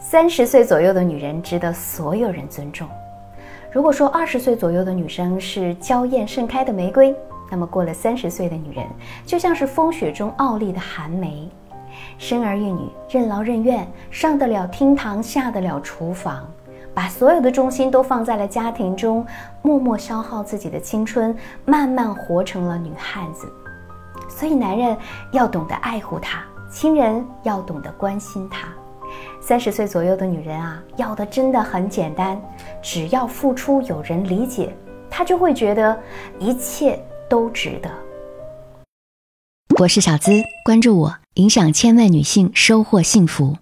三十岁左右的女人值得所有人尊重。如果说二十岁左右的女生是娇艳盛开的玫瑰，那么过了三十岁的女人就像是风雪中傲立的寒梅，生儿育女，任劳任怨，上得了厅堂，下得了厨房，把所有的重心都放在了家庭中，默默消耗自己的青春，慢慢活成了女汉子。所以，男人要懂得爱护她，亲人要懂得关心她。三十岁左右的女人啊，要的真的很简单，只要付出有人理解，她就会觉得一切都值得。我是小资，关注我，影响千万女性，收获幸福。